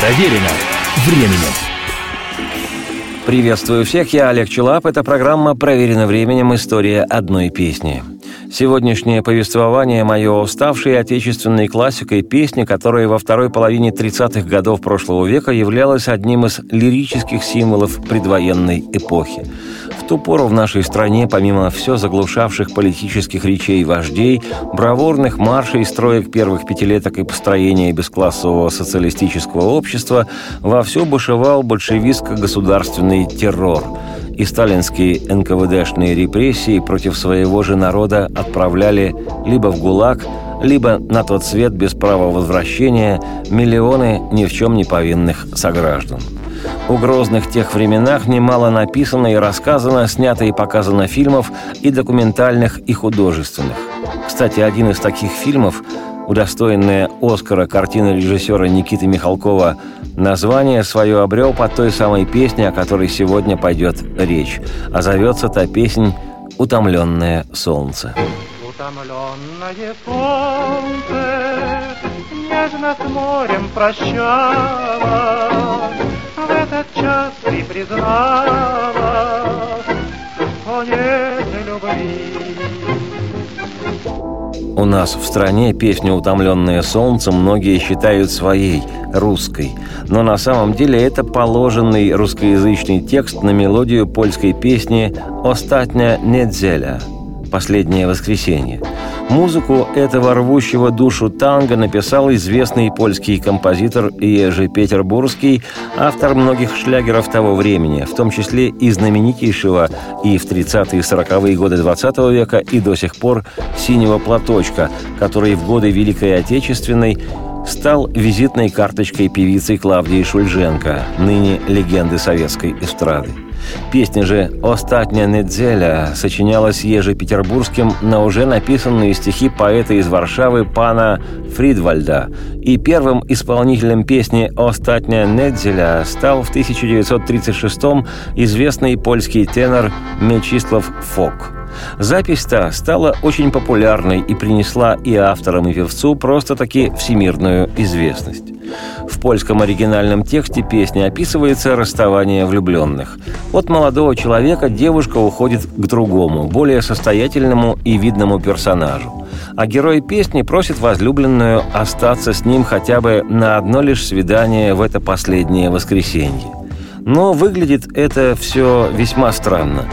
Проверено временем. Приветствую всех, я Олег Челап. Это программа «Проверено временем. История одной песни». Сегодняшнее повествование мое ставшей отечественной классикой песни, которая во второй половине 30-х годов прошлого века являлась одним из лирических символов предвоенной эпохи. Ту пору в нашей стране, помимо все заглушавших политических речей вождей, бравурных маршей, строек первых пятилеток и построения бесклассового социалистического общества, вовсю бушевал большевистско-государственный террор – и сталинские НКВДшные репрессии против своего же народа отправляли либо в ГУЛАГ, либо на тот свет без права возвращения миллионы ни в чем не повинных сограждан. У грозных тех временах немало написано и рассказано, снято и показано фильмов и документальных, и художественных. Кстати, один из таких фильмов удостоенная Оскара картина режиссера Никиты Михалкова название свое обрел под той самой песней, о которой сегодня пойдет речь. А зовется та песнь «Утомленное солнце». Утомленное солнце нежно с морем прощалось, В этот час ты призналась, что нет любви. У нас в стране песню «Утомленное солнцем» многие считают своей, русской. Но на самом деле это положенный русскоязычный текст на мелодию польской песни «Остатня недзеля» «Последнее воскресенье». Музыку этого рвущего душу танго написал известный польский композитор Ежи Петербургский, автор многих шлягеров того времени, в том числе и знаменитейшего и в 30-е и 40-е годы 20 века, и до сих пор «Синего платочка», который в годы Великой Отечественной стал визитной карточкой певицы Клавдии Шульженко, ныне легенды советской эстрады. Песня же «Остатня недзеля» сочинялась еже петербургским на уже написанные стихи поэта из Варшавы пана Фридвальда, и первым исполнителем песни «Остатня недзеля» стал в 1936-м известный польский тенор Мечислав Фок – Запись-то стала очень популярной и принесла и авторам, и певцу просто-таки всемирную известность. В польском оригинальном тексте песни описывается расставание влюбленных. От молодого человека девушка уходит к другому, более состоятельному и видному персонажу. А герой песни просит возлюбленную остаться с ним хотя бы на одно лишь свидание в это последнее воскресенье. Но выглядит это все весьма странно.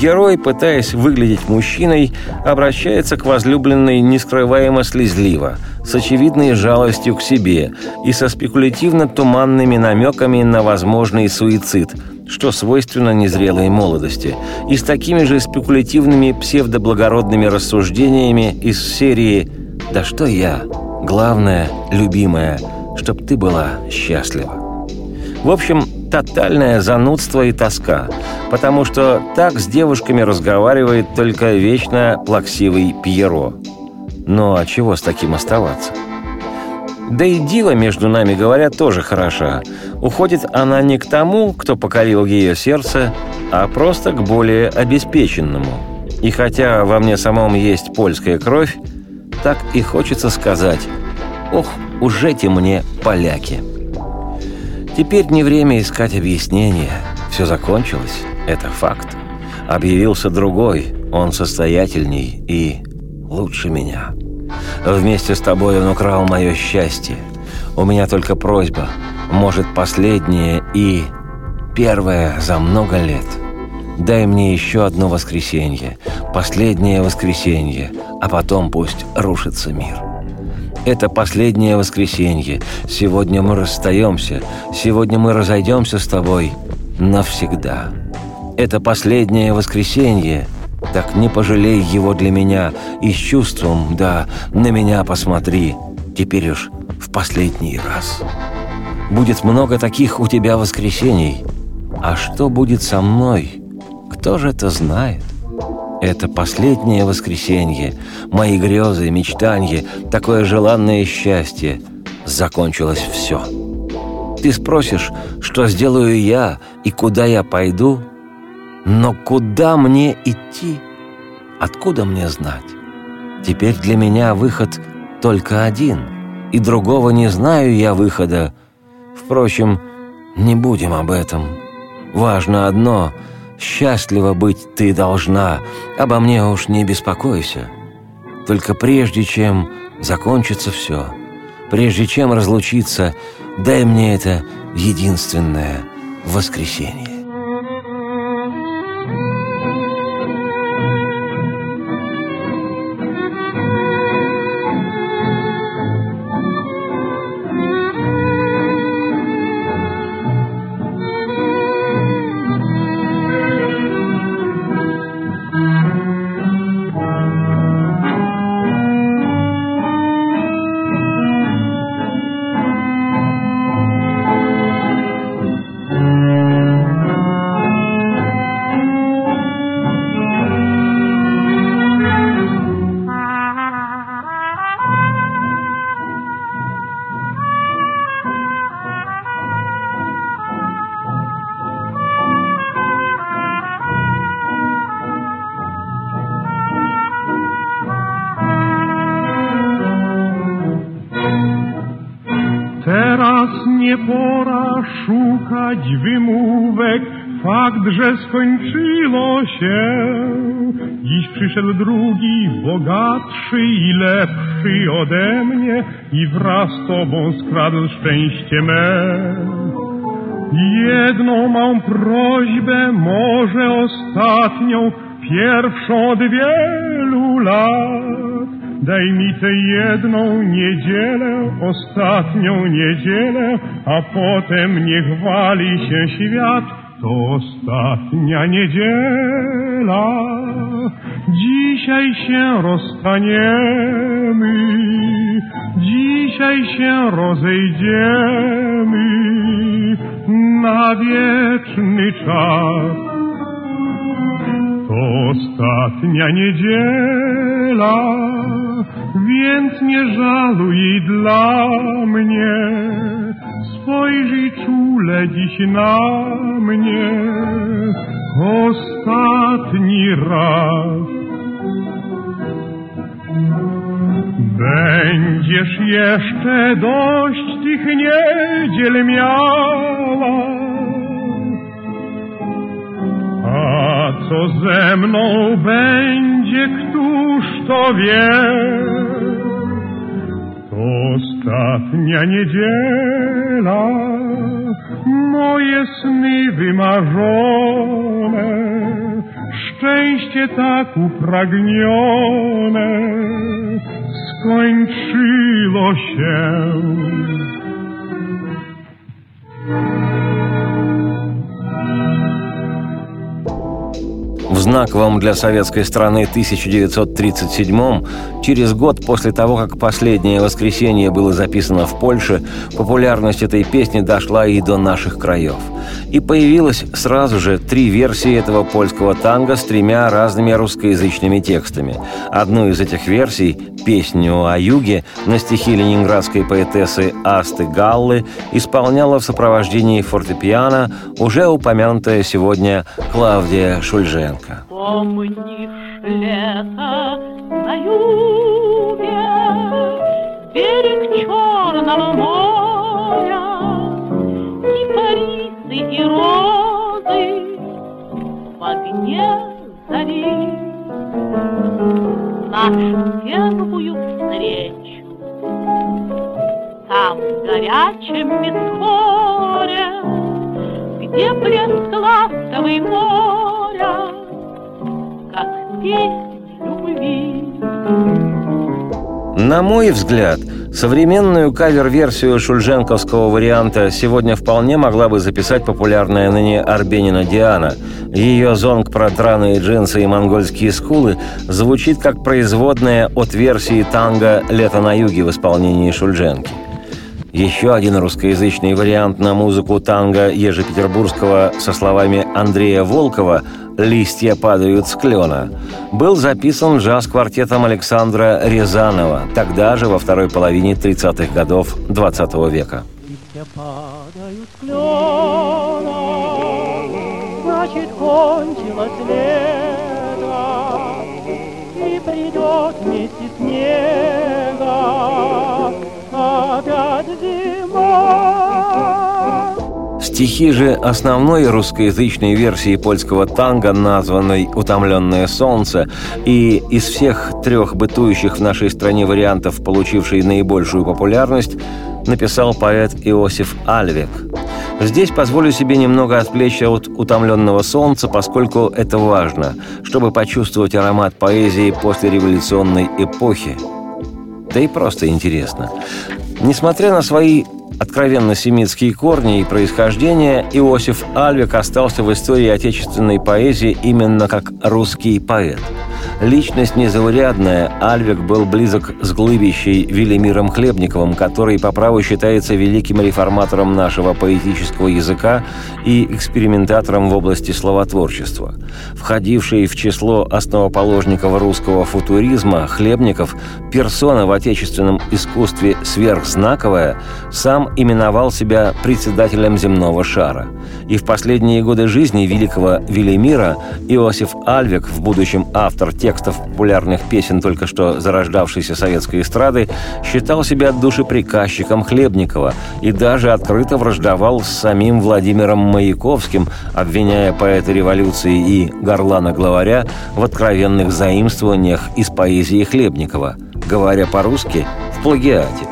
Герой, пытаясь выглядеть мужчиной, обращается к возлюбленной нескрываемо слезливо, с очевидной жалостью к себе и со спекулятивно-туманными намеками на возможный суицид, что свойственно незрелой молодости, и с такими же спекулятивными псевдоблагородными рассуждениями из серии «Да что я? Главное, любимая, чтоб ты была счастлива». В общем, тотальное занудство и тоска, потому что так с девушками разговаривает только вечно плаксивый Пьеро. Ну а чего с таким оставаться? Да и Дива, между нами говоря, тоже хороша. Уходит она не к тому, кто покорил ее сердце, а просто к более обеспеченному. И хотя во мне самом есть польская кровь, так и хочется сказать «Ох, уже те мне поляки!» Теперь не время искать объяснения. Все закончилось, это факт. Объявился другой, он состоятельней и лучше меня. Вместе с тобой он украл мое счастье. У меня только просьба, может, последняя и первая за много лет. Дай мне еще одно воскресенье, последнее воскресенье, а потом пусть рушится мир». Это последнее воскресенье. Сегодня мы расстаемся. Сегодня мы разойдемся с тобой навсегда. Это последнее воскресенье. Так не пожалей его для меня. И с чувством, да, на меня посмотри. Теперь уж в последний раз. Будет много таких у тебя воскресений. А что будет со мной? Кто же это знает? Это последнее воскресенье, мои грезы, мечтания, такое желанное счастье. Закончилось все. Ты спросишь, что сделаю я и куда я пойду? Но куда мне идти? Откуда мне знать? Теперь для меня выход только один, и другого не знаю я выхода. Впрочем, не будем об этом. Важно одно — счастливо быть ты должна, обо мне уж не беспокойся. Только прежде чем закончится все, прежде чем разлучиться, дай мне это единственное воскресенье. Szukać wymówek, fakt, że skończyło się. Dziś przyszedł drugi, bogatszy i lepszy ode mnie i wraz z tobą skradł szczęście me. Jedną mam prośbę, może ostatnią, pierwszą od wielu lat. Daj mi tę jedną niedzielę, ostatnią niedzielę, a potem niech wali się świat. To ostatnia niedziela. Dzisiaj się rozstaniemy, dzisiaj się rozejdziemy na wieczny czas. Ostatnia niedziela więc nie żaluj dla mnie. Spojrzyj czule dziś na mnie, ostatni raz. Będziesz jeszcze dość tych niedziel miała, a co ze mną będzie, któż to wie? Ostatnia niedziela, moje sny wymarzone, szczęście tak upragnione, skończyło się. Знаковом для советской страны 1937 через год после того, как «Последнее воскресенье» было записано в Польше, популярность этой песни дошла и до наших краев. И появилось сразу же три версии этого польского танго с тремя разными русскоязычными текстами. Одну из этих версий, песню о юге, на стихи ленинградской поэтессы Асты Галлы исполняла в сопровождении фортепиано уже упомянутая сегодня Клавдия Шульженко. Помнишь лето на юге, берег Черного моря, Кипарисы и розы в огне зари. Нашу первую встречу Там в горячем бесхоре, Где блеск ласковый моря, на мой взгляд, современную кавер-версию шульженковского варианта сегодня вполне могла бы записать популярная ныне Арбенина Диана. Ее зонг про драные джинсы и монгольские скулы звучит как производная от версии танго «Лето на юге» в исполнении Шульженки. Еще один русскоязычный вариант на музыку танго Ежепетербургского со словами Андрея Волкова «Листья падают с клена» был записан джаз-квартетом Александра Рязанова, тогда же во второй половине 30-х годов 20 века. Листья падают с клена, значит, кончилось лето, и придет вместе снега опять зима. Стихи же основной русскоязычной версии польского танго, названной «Утомленное солнце», и из всех трех бытующих в нашей стране вариантов, получившей наибольшую популярность, написал поэт Иосиф Альвек. Здесь позволю себе немного отвлечься от утомленного солнца, поскольку это важно, чтобы почувствовать аромат поэзии после революционной эпохи. Да и просто интересно. Несмотря на свои откровенно семитские корни и происхождение, Иосиф Альвик остался в истории отечественной поэзии именно как русский поэт – Личность незаурядная, Альвик был близок с глыбищей Велимиром Хлебниковым, который по праву считается великим реформатором нашего поэтического языка и экспериментатором в области словотворчества. Входивший в число основоположников русского футуризма, Хлебников, персона в отечественном искусстве сверхзнаковая, сам именовал себя председателем земного шара. И в последние годы жизни великого Велимира Иосиф Альвик, в будущем автор текстов популярных песен только что зарождавшейся советской эстрады, считал себя душеприказчиком Хлебникова и даже открыто враждовал с самим Владимиром Маяковским, обвиняя поэта революции и горлана-главаря в откровенных заимствованиях из поэзии Хлебникова, говоря по-русски, в плагиате.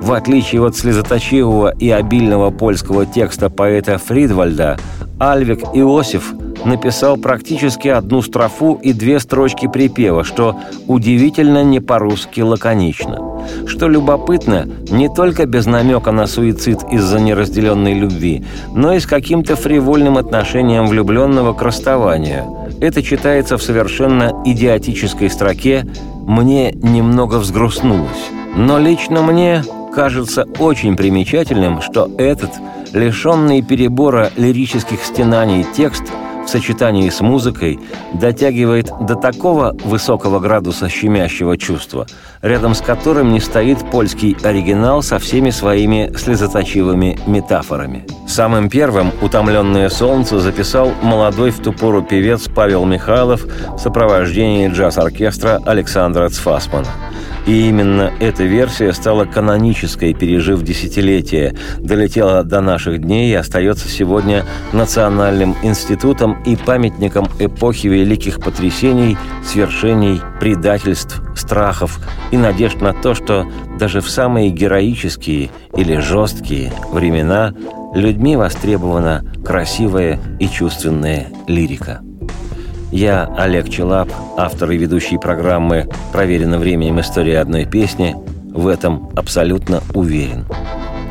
В отличие от слезоточивого и обильного польского текста поэта Фридвальда, Альвик Иосиф написал практически одну строфу и две строчки припева, что удивительно не по-русски лаконично. Что любопытно, не только без намека на суицид из-за неразделенной любви, но и с каким-то фривольным отношением влюбленного к расставанию. Это читается в совершенно идиотической строке «Мне немного взгрустнулось». Но лично мне кажется очень примечательным, что этот, лишенный перебора лирических стенаний текст – в сочетании с музыкой дотягивает до такого высокого градуса щемящего чувства, рядом с которым не стоит польский оригинал со всеми своими слезоточивыми метафорами. Самым первым «Утомленное солнце» записал молодой в ту пору певец Павел Михайлов в сопровождении джаз-оркестра Александра Цфасмана – и именно эта версия стала канонической, пережив десятилетия, долетела до наших дней и остается сегодня национальным институтом и памятником эпохи великих потрясений, свершений, предательств, страхов и надежд на то, что даже в самые героические или жесткие времена людьми востребована красивая и чувственная лирика. Я, Олег Челап, автор и ведущий программы «Проверено временем. История одной песни», в этом абсолютно уверен.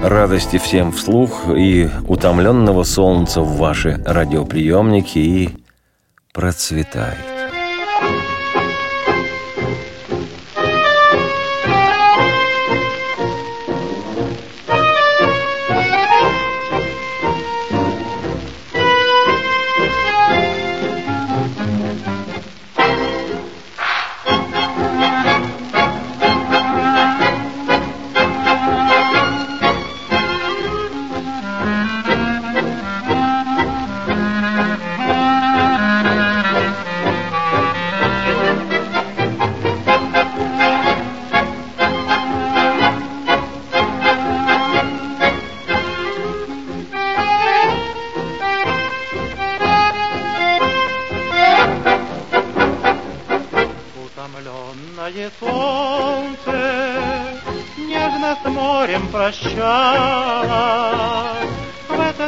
Радости всем вслух и утомленного солнца в ваши радиоприемники и процветай.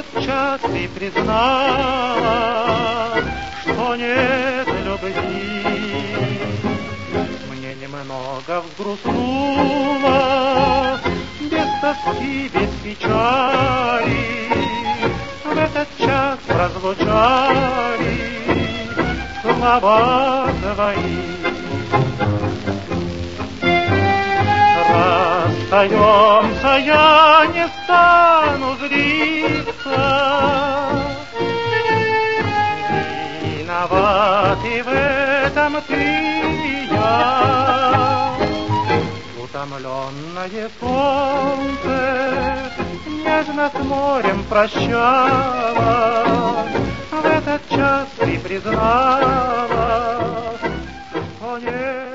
Этот час ты признала, что нет любви. Мне немного взгрустнуло, без тоски, без печали. В этот час разлучали слова твои. Расстаемся, я не стану злиться. Виноваты в этом ты и я. Утомленное солнце нежно с морем прощалось. В этот час ты признала, что нет